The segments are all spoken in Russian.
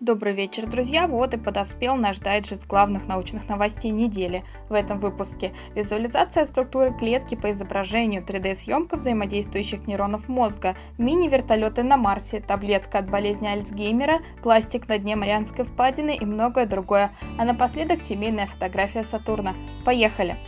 Добрый вечер, друзья! Вот и подоспел наш дайджест главных научных новостей недели. В этом выпуске визуализация структуры клетки по изображению, 3D-съемка взаимодействующих нейронов мозга, мини-вертолеты на Марсе, таблетка от болезни Альцгеймера, пластик на дне Марианской впадины и многое другое. А напоследок семейная фотография Сатурна. Поехали!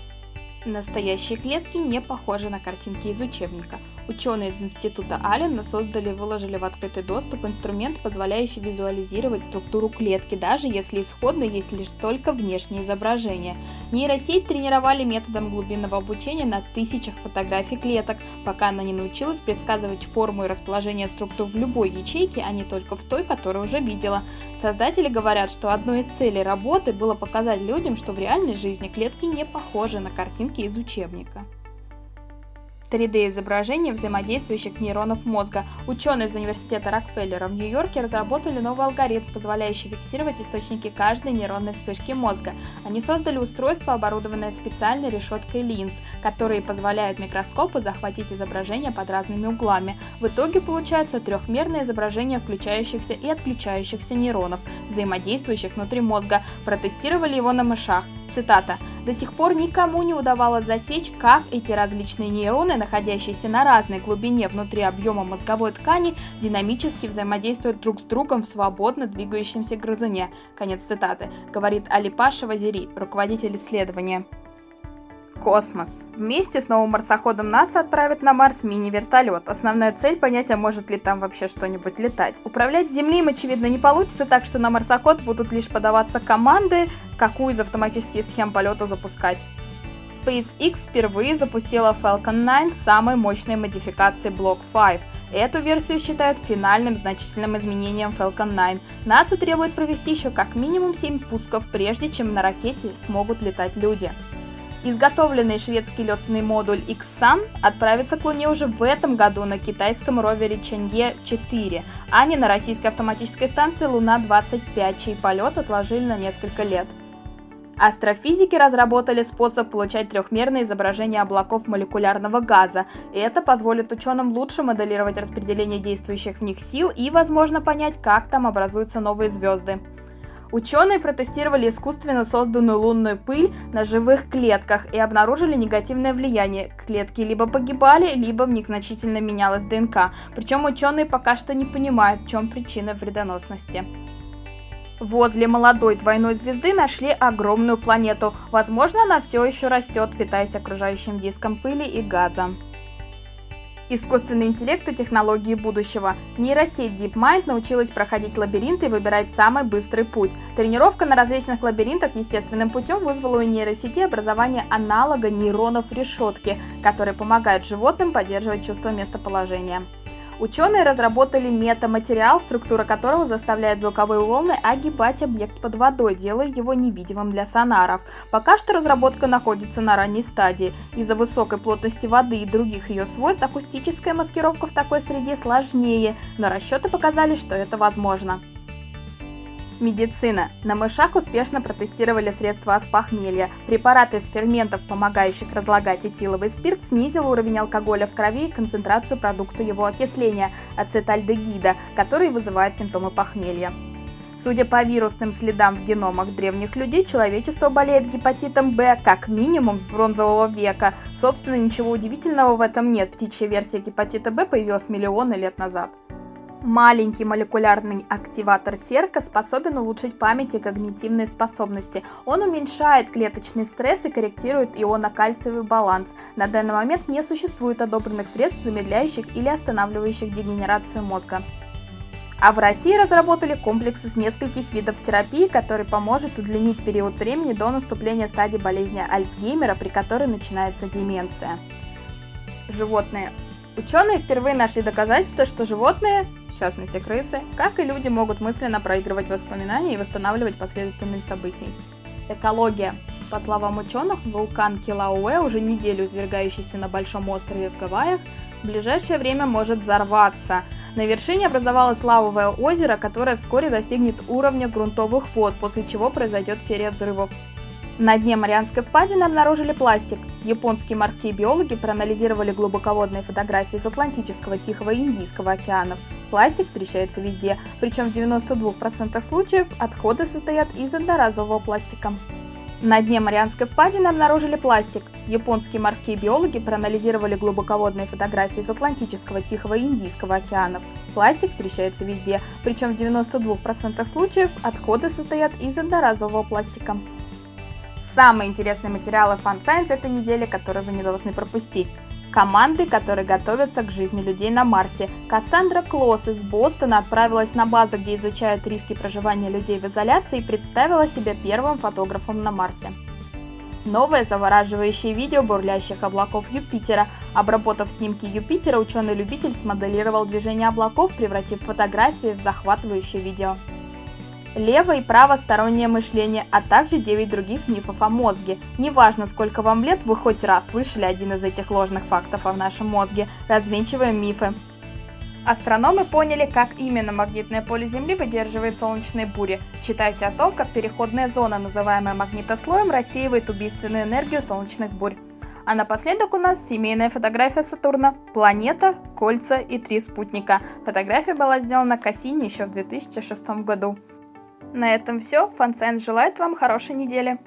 Настоящие клетки не похожи на картинки из учебника. Ученые из Института Аллена создали и выложили в открытый доступ инструмент, позволяющий визуализировать структуру клетки, даже если исходно есть лишь только внешнее изображение. Нейросеть тренировали методом глубинного обучения на тысячах фотографий клеток, пока она не научилась предсказывать форму и расположение структур в любой ячейке, а не только в той, которую уже видела. Создатели говорят, что одной из целей работы было показать людям, что в реальной жизни клетки не похожи на картинки из учебника. 3D-изображение взаимодействующих нейронов мозга. Ученые из университета Рокфеллера в Нью-Йорке разработали новый алгоритм, позволяющий фиксировать источники каждой нейронной вспышки мозга. Они создали устройство, оборудованное специальной решеткой линз, которые позволяют микроскопу захватить изображение под разными углами. В итоге получается трехмерное изображение включающихся и отключающихся нейронов, взаимодействующих внутри мозга. Протестировали его на мышах. Цитата. «До сих пор никому не удавалось засечь, как эти различные нейроны, находящиеся на разной глубине внутри объема мозговой ткани, динамически взаимодействуют друг с другом в свободно двигающемся грызуне». Конец цитаты. Говорит Алипаша Вазири, руководитель исследования. Космос. Вместе с новым марсоходом НАСА отправят на Марс мини-вертолет. Основная цель понять, а может ли там вообще что-нибудь летать. Управлять Земли им, очевидно, не получится, так что на марсоход будут лишь подаваться команды, какую из автоматических схем полета запускать. SpaceX впервые запустила Falcon 9 в самой мощной модификации Block 5. Эту версию считают финальным значительным изменением Falcon 9. НАСА требует провести еще как минимум 7 пусков, прежде чем на ракете смогут летать люди. Изготовленный шведский летный модуль X-Sun отправится к Луне уже в этом году на китайском ровере Чанье-4, а не на российской автоматической станции Луна-25, чей полет отложили на несколько лет. Астрофизики разработали способ получать трехмерное изображение облаков молекулярного газа, и это позволит ученым лучше моделировать распределение действующих в них сил и, возможно, понять, как там образуются новые звезды. Ученые протестировали искусственно созданную лунную пыль на живых клетках и обнаружили негативное влияние. Клетки либо погибали, либо в них значительно менялась ДНК. Причем ученые пока что не понимают, в чем причина вредоносности. Возле молодой двойной звезды нашли огромную планету. Возможно, она все еще растет, питаясь окружающим диском пыли и газа. Искусственный интеллект и технологии будущего. Нейросеть DeepMind научилась проходить лабиринты и выбирать самый быстрый путь. Тренировка на различных лабиринтах естественным путем вызвала у нейросети образование аналога нейронов решетки, которые помогают животным поддерживать чувство местоположения. Ученые разработали метаматериал, структура которого заставляет звуковые волны огибать объект под водой, делая его невидимым для сонаров. Пока что разработка находится на ранней стадии. Из-за высокой плотности воды и других ее свойств акустическая маскировка в такой среде сложнее, но расчеты показали, что это возможно. Медицина. На мышах успешно протестировали средства от похмелья. Препарат из ферментов, помогающих разлагать этиловый спирт, снизил уровень алкоголя в крови и концентрацию продукта его окисления – ацетальдегида, который вызывает симптомы похмелья. Судя по вирусным следам в геномах древних людей, человечество болеет гепатитом Б как минимум с бронзового века. Собственно, ничего удивительного в этом нет. Птичья версия гепатита Б появилась миллионы лет назад. Маленький молекулярный активатор серка способен улучшить память и когнитивные способности. Он уменьшает клеточный стресс и корректирует ионно-кальциевый баланс. На данный момент не существует одобренных средств, замедляющих или останавливающих дегенерацию мозга. А в России разработали комплекс из нескольких видов терапии, который поможет удлинить период времени до наступления стадии болезни Альцгеймера, при которой начинается деменция. Животные Ученые впервые нашли доказательства, что животные, в частности крысы, как и люди, могут мысленно проигрывать воспоминания и восстанавливать последовательность событий. Экология. По словам ученых, вулкан Килауэ, уже неделю извергающийся на большом острове в Гавайях, в ближайшее время может взорваться. На вершине образовалось лавовое озеро, которое вскоре достигнет уровня грунтовых вод, после чего произойдет серия взрывов. На дне Марианской впадины обнаружили пластик. Японские морские биологи проанализировали глубоководные фотографии из Атлантического, Тихого и Индийского океанов. Пластик встречается везде, причем в 92% случаев отходы состоят из одноразового пластика. На дне Марианской впадины обнаружили пластик. Японские морские биологи проанализировали глубоководные фотографии из Атлантического, Тихого и Индийского океанов. Пластик встречается везде, причем в 92% случаев отходы состоят из одноразового пластика. Самые интересные материалы Fun Science этой недели, которые вы не должны пропустить. Команды, которые готовятся к жизни людей на Марсе. Кассандра Клосс из Бостона отправилась на базу, где изучают риски проживания людей в изоляции и представила себя первым фотографом на Марсе. Новое завораживающее видео бурлящих облаков Юпитера. Обработав снимки Юпитера, ученый-любитель смоделировал движение облаков, превратив фотографии в захватывающее видео лево- и правостороннее мышление, а также 9 других мифов о мозге. Неважно, сколько вам лет, вы хоть раз слышали один из этих ложных фактов о нашем мозге. Развенчиваем мифы. Астрономы поняли, как именно магнитное поле Земли выдерживает солнечные бури. Читайте о том, как переходная зона, называемая магнитослоем, рассеивает убийственную энергию солнечных бурь. А напоследок у нас семейная фотография Сатурна, планета, кольца и три спутника. Фотография была сделана Кассини еще в 2006 году. На этом все. Фансайнс желает вам хорошей недели.